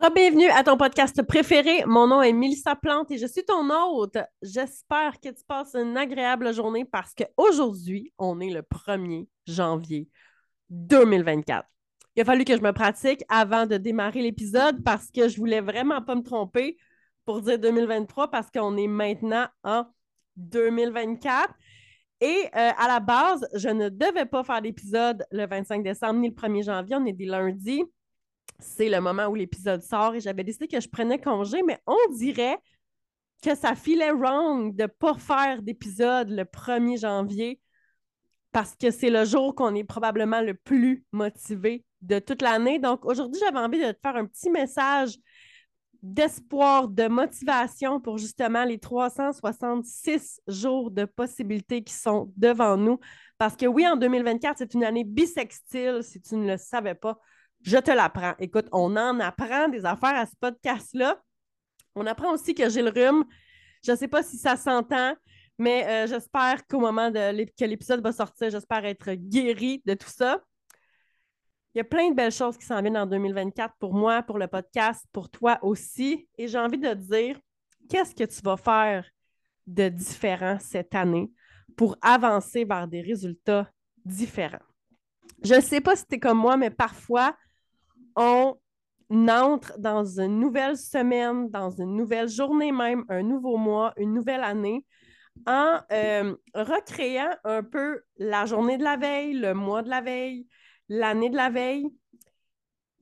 Bienvenue à ton podcast préféré. Mon nom est Mélissa Plante et je suis ton hôte. J'espère que tu passes une agréable journée parce qu'aujourd'hui, on est le 1er janvier 2024. Il a fallu que je me pratique avant de démarrer l'épisode parce que je voulais vraiment pas me tromper pour dire 2023 parce qu'on est maintenant en 2024. Et euh, à la base, je ne devais pas faire l'épisode le 25 décembre ni le 1er janvier. On est des lundis c'est le moment où l'épisode sort et j'avais décidé que je prenais congé, mais on dirait que ça filait wrong de ne pas faire d'épisode le 1er janvier parce que c'est le jour qu'on est probablement le plus motivé de toute l'année. Donc aujourd'hui, j'avais envie de te faire un petit message d'espoir, de motivation pour justement les 366 jours de possibilités qui sont devant nous. Parce que oui, en 2024, c'est une année bisextile, si tu ne le savais pas. Je te l'apprends. Écoute, on en apprend des affaires à ce podcast-là. On apprend aussi que j'ai le rhume. Je ne sais pas si ça s'entend, mais euh, j'espère qu'au moment de que l'épisode va sortir, j'espère être guérie de tout ça. Il y a plein de belles choses qui s'en viennent en 2024 pour moi, pour le podcast, pour toi aussi. Et j'ai envie de te dire, qu'est-ce que tu vas faire de différent cette année pour avancer vers des résultats différents? Je ne sais pas si tu es comme moi, mais parfois, on entre dans une nouvelle semaine, dans une nouvelle journée même, un nouveau mois, une nouvelle année, en euh, recréant un peu la journée de la veille, le mois de la veille, l'année de la veille.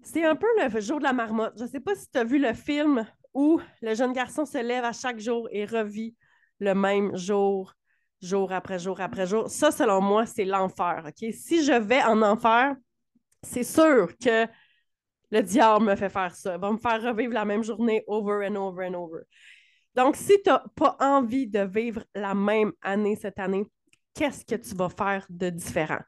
C'est un peu le jour de la marmotte. Je ne sais pas si tu as vu le film où le jeune garçon se lève à chaque jour et revit le même jour, jour après jour après jour. Ça, selon moi, c'est l'enfer. Si je vais en enfer, c'est sûr que le diable me fait faire ça. Il va me faire revivre la même journée over and over and over. Donc, si tu n'as pas envie de vivre la même année cette année, qu'est-ce que tu vas faire de différent?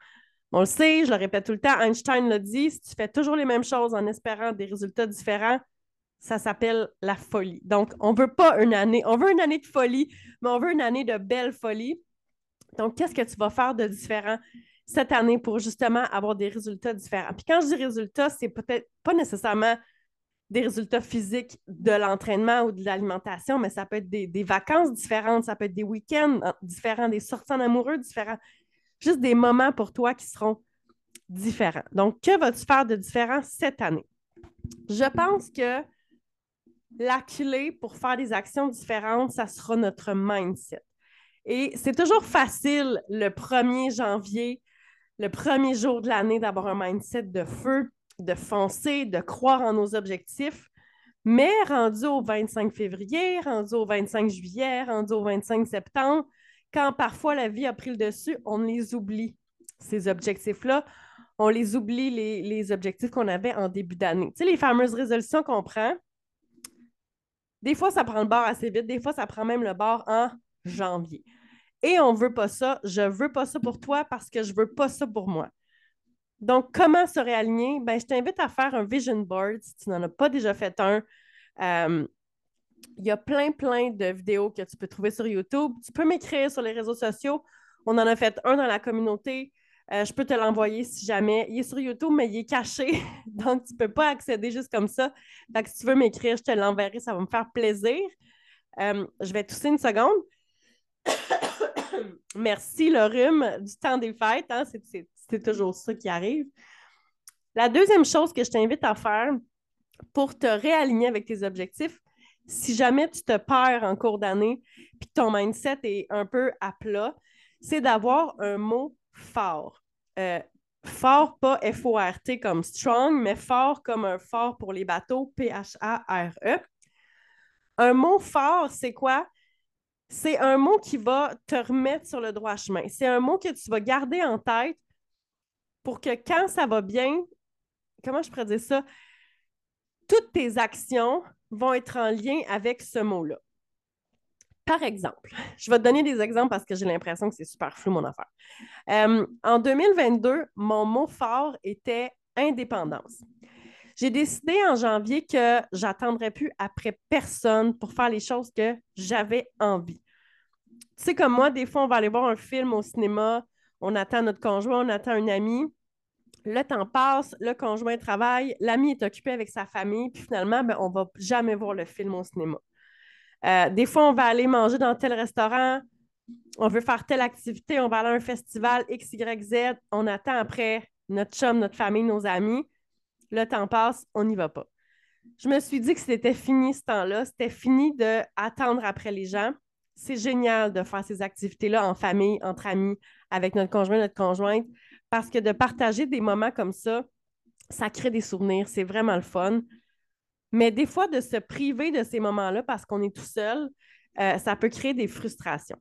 On le sait, je le répète tout le temps, Einstein l'a dit, si tu fais toujours les mêmes choses en espérant des résultats différents, ça s'appelle la folie. Donc, on ne veut pas une année, on veut une année de folie, mais on veut une année de belle folie. Donc, qu'est-ce que tu vas faire de différent? Cette année pour justement avoir des résultats différents. Puis quand je dis résultats, c'est peut-être pas nécessairement des résultats physiques de l'entraînement ou de l'alimentation, mais ça peut être des, vacances différentes, ça peut être des week-ends différents, des sorties en amoureux différents, juste des moments pour toi qui seront différents. Donc, que vas-tu faire de différent cette année? Je pense que la clé pour faire des actions différentes, ça sera notre mindset. Et c'est toujours facile le 1er janvier le premier jour de l'année d'avoir un mindset de feu, de foncer, de croire en nos objectifs. Mais rendu au 25 février, rendu au 25 juillet, rendu au 25 septembre, quand parfois la vie a pris le dessus, on les oublie, ces objectifs-là. On les oublie, les, objectifs qu'on avait en début d'année. Tu sais, les fameuses résolutions qu'on prend, des fois, ça prend le bord assez vite, des fois, ça prend même le bord en janvier. Et on veut pas ça. Je veux pas ça pour toi parce que je veux pas ça pour moi. Donc, comment se réaligner? Ben, je t'invite à faire un vision board si tu n'en as pas déjà fait un. Euh, il y a plein, plein de vidéos que tu peux trouver sur YouTube. Tu peux m'écrire sur les réseaux sociaux. On en a fait un dans la communauté. Euh, je peux te l'envoyer si jamais. Il est sur YouTube, mais il est caché. Donc, tu ne peux pas accéder juste comme ça. Donc, si tu veux m'écrire, je te l'enverrai. Ça va me faire plaisir. Euh, je vais tousser une seconde. Merci le rhume du temps des fêtes. Hein? C'est toujours ça qui arrive. La deuxième chose que je t'invite à faire pour te réaligner avec tes objectifs, si jamais tu te perds en cours d'année puis que ton mindset est un peu à plat, c'est d'avoir un mot fort. Euh, fort, pas F-O-R-T comme strong, mais fort comme un fort pour les bateaux, P-H-A-R-E. Un mot fort, c'est quoi? C'est un mot qui va te remettre sur le droit chemin. C'est un mot que tu vas garder en tête pour que quand ça va bien, comment je pourrais dire ça? Toutes tes actions vont être en lien avec ce mot-là. Par exemple, je vais te donner des exemples parce que j'ai l'impression que c'est super flou mon affaire. Euh, en 2022, mon mot fort était indépendance. J'ai décidé en janvier que j'attendrais plus après personne pour faire les choses que j'avais envie. Tu sais, comme moi, des fois, on va aller voir un film au cinéma, on attend notre conjoint, on attend un ami. le temps passe, le conjoint travaille, l'ami est occupé avec sa famille, puis finalement, ben, on ne va jamais voir le film au cinéma. Euh, des fois, on va aller manger dans tel restaurant, on veut faire telle activité, on va aller à un festival X, Y, Z, on attend après notre chum, notre famille, nos amis. Le temps passe, on n'y va pas. Je me suis dit que c'était fini ce temps-là, c'était fini d'attendre après les gens. C'est génial de faire ces activités-là en famille, entre amis, avec notre conjoint, notre conjointe, parce que de partager des moments comme ça, ça crée des souvenirs, c'est vraiment le fun. Mais des fois, de se priver de ces moments-là parce qu'on est tout seul, euh, ça peut créer des frustrations.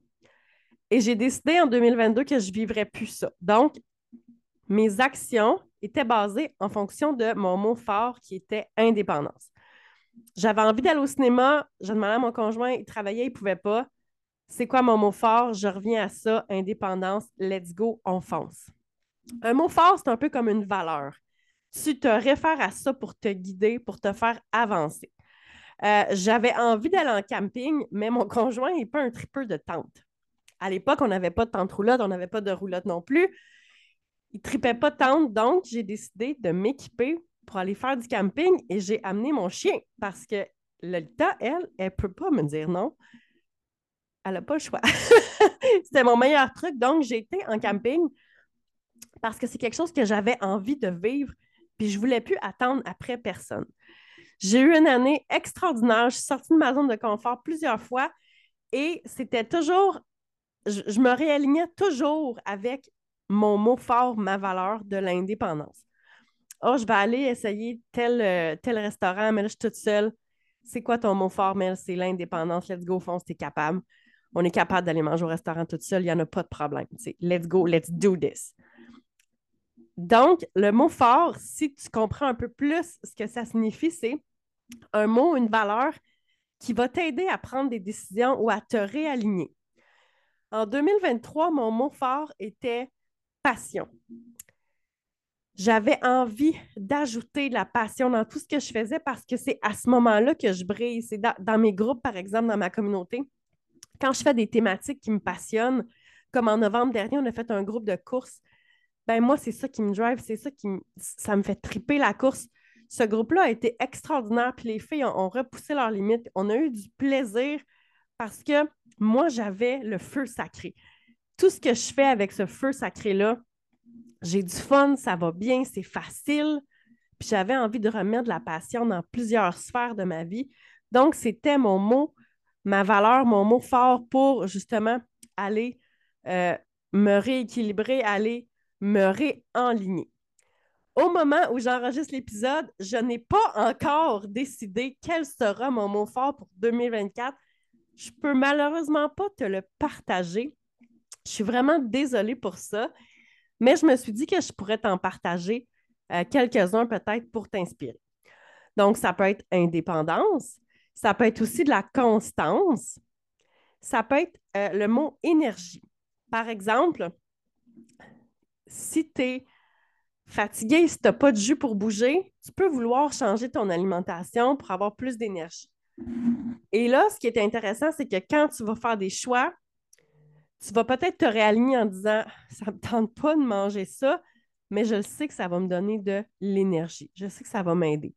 Et j'ai décidé en 2022 que je ne vivrais plus ça. Donc, mes actions étaient basées en fonction de mon mot fort qui était indépendance. J'avais envie d'aller au cinéma, je demandais à mon conjoint, il travaillait, il ne pouvait pas. C'est quoi mon mot fort? Je reviens à ça, indépendance, let's go, on fonce. Un mot fort, c'est un peu comme une valeur. Tu te réfères à ça pour te guider, pour te faire avancer. Euh, j'avais envie d'aller en camping, mais mon conjoint n'est pas un tripeur de tente. À l'époque, on n'avait pas de tente roulotte, on n'avait pas de roulotte non plus. Il tripait pas tente, donc j'ai décidé de m'équiper pour aller faire du camping et j'ai amené mon chien parce que Lolita, elle, elle peut pas me dire non. Elle n'a pas le choix. C'était mon meilleur truc. Donc, j'ai été en camping parce que c'est quelque chose que j'avais envie de vivre, puis je voulais plus attendre après personne. J'ai eu une année extraordinaire. Je suis sortie de ma zone de confort plusieurs fois et c'était toujours, je, me réalignais toujours avec mon mot fort, ma valeur de l'indépendance. Oh, je vais aller essayer tel, euh, tel restaurant, mais là, je suis toute seule. C'est quoi ton mot fort, Mel? C'est l'indépendance. Let's go, fonce, t'es capable. On est capable d'aller manger au restaurant toute seule, il n'y en a pas de problème. let's go, let's do this. Donc, le mot fort, si tu comprends un peu plus ce que ça signifie, c'est un mot, une valeur qui va t'aider à prendre des décisions ou à te réaligner. En 2023, mon mot fort était J'avais envie d'ajouter de la passion dans tout ce que je faisais parce que c'est à ce moment-là que je brille. C'est dans, mes groupes, par exemple, dans ma communauté. Quand je fais des thématiques qui me passionnent, comme en novembre dernier, on a fait un groupe de courses ben moi, c'est ça qui me drive, c'est ça qui me, ça me fait triper la course. Ce groupe-là a été extraordinaire, puis les filles ont, repoussé leurs limites. On a eu du plaisir parce que moi, j'avais le feu sacré. Tout ce que je fais avec ce feu sacré-là, j'ai du fun, ça va bien, c'est facile. Puis j'avais envie de remettre de la passion dans plusieurs sphères de ma vie. Donc, c'était mon mot, ma valeur, mon mot fort pour justement aller euh, me rééquilibrer, aller me réenligner. Au moment où j'enregistre l'épisode, je n'ai pas encore décidé quel sera mon mot fort pour 2024. Je peux malheureusement pas te le partager. Je suis vraiment désolée pour ça, mais je me suis dit que je pourrais t'en partager euh, quelques-uns peut-être pour t'inspirer. Donc, ça peut être indépendance, ça peut être aussi de la constance, ça peut être euh, le mot énergie. Par exemple, si tu es fatigué, si tu n'as pas de jus pour bouger, tu peux vouloir changer ton alimentation pour avoir plus d'énergie. Et là, ce qui est intéressant, c'est que quand tu vas faire des choix, tu vas peut-être te réaligner en disant ça ne me tente pas de manger ça, mais je sais que ça va me donner de l'énergie. Je sais que ça va m'aider.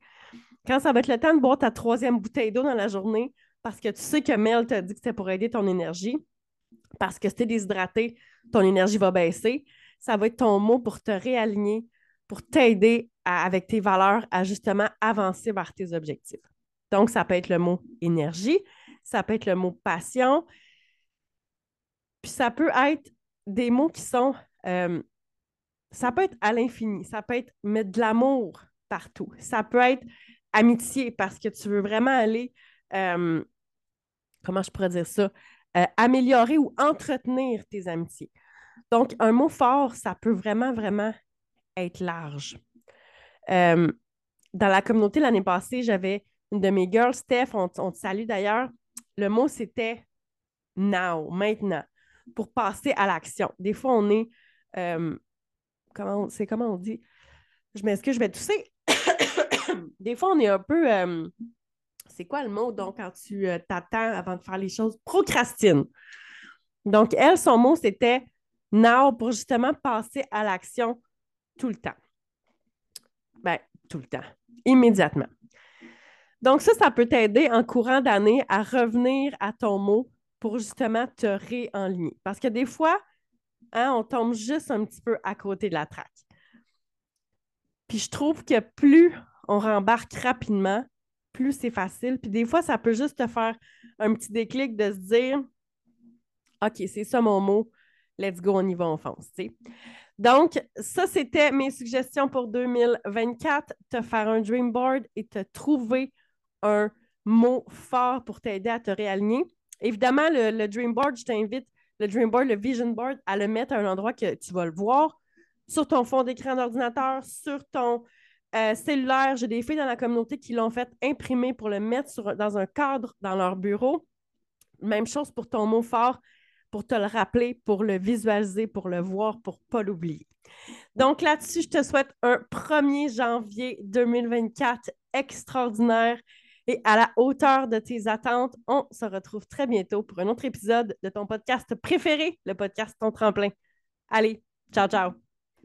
Quand ça va être le temps de boire ta troisième bouteille d'eau dans la journée, parce que tu sais que Mel t'a dit que c'était pour aider ton énergie, parce que si tu es déshydraté, ton énergie va baisser, ça va être ton mot pour te réaligner, pour t'aider avec tes valeurs à justement avancer vers tes objectifs. Donc, ça peut être le mot énergie, ça peut être le mot passion, puis ça peut être des mots qui sont, euh, ça peut être à l'infini, ça peut être mettre de l'amour partout, ça peut être amitié parce que tu veux vraiment aller, euh, comment je pourrais dire ça, euh, améliorer ou entretenir tes amitiés. Donc, un mot fort, ça peut vraiment, vraiment être large. Dans la communauté l'année passée, j'avais une de mes girls, Steph, on, te salue d'ailleurs. Le mot, c'était now, maintenant, pour passer à l'action. Des fois, on est. Euh, comment c'est comment on dit? Je m'excuse, je vais tousser. Des fois, on est un peu. Euh, c'est quoi le mot, donc, quand tu t'attends avant de faire les choses? Procrastine. Donc, elle, son mot, c'était now pour justement passer à l'action tout le temps. tout le temps, immédiatement. Donc, ça, ça peut t'aider en courant d'année à revenir à ton mot pour justement te réenligner. Parce que des fois, hein, on tombe juste un petit peu à côté de la traque. Puis je trouve que plus on rembarque rapidement, plus c'est facile. Puis des fois, ça peut juste te faire un petit déclic de se dire OK, c'est ça mon mot, let's go, on y va, on fonce. Donc, ça, c'était mes suggestions pour 2024, te faire un dream board et te trouver un mot fort pour t'aider à te réaligner. Évidemment, le, Dream Board, je t'invite, le Dream Board, le Vision Board, à le mettre à un endroit que tu vas le voir sur ton fond d'écran d'ordinateur, sur ton euh, cellulaire. J'ai des filles dans la communauté qui l'ont fait imprimer pour le mettre dans un cadre dans leur bureau. Même chose pour ton mot fort, pour te le rappeler, pour le visualiser, pour le voir, pour ne pas l'oublier. Donc là-dessus, je te souhaite un 1er janvier 2024 extraordinaire et à la hauteur de tes attentes. On se retrouve très bientôt pour un autre épisode de ton podcast préféré, le podcast Ton Tremplin. Allez, ciao, ciao!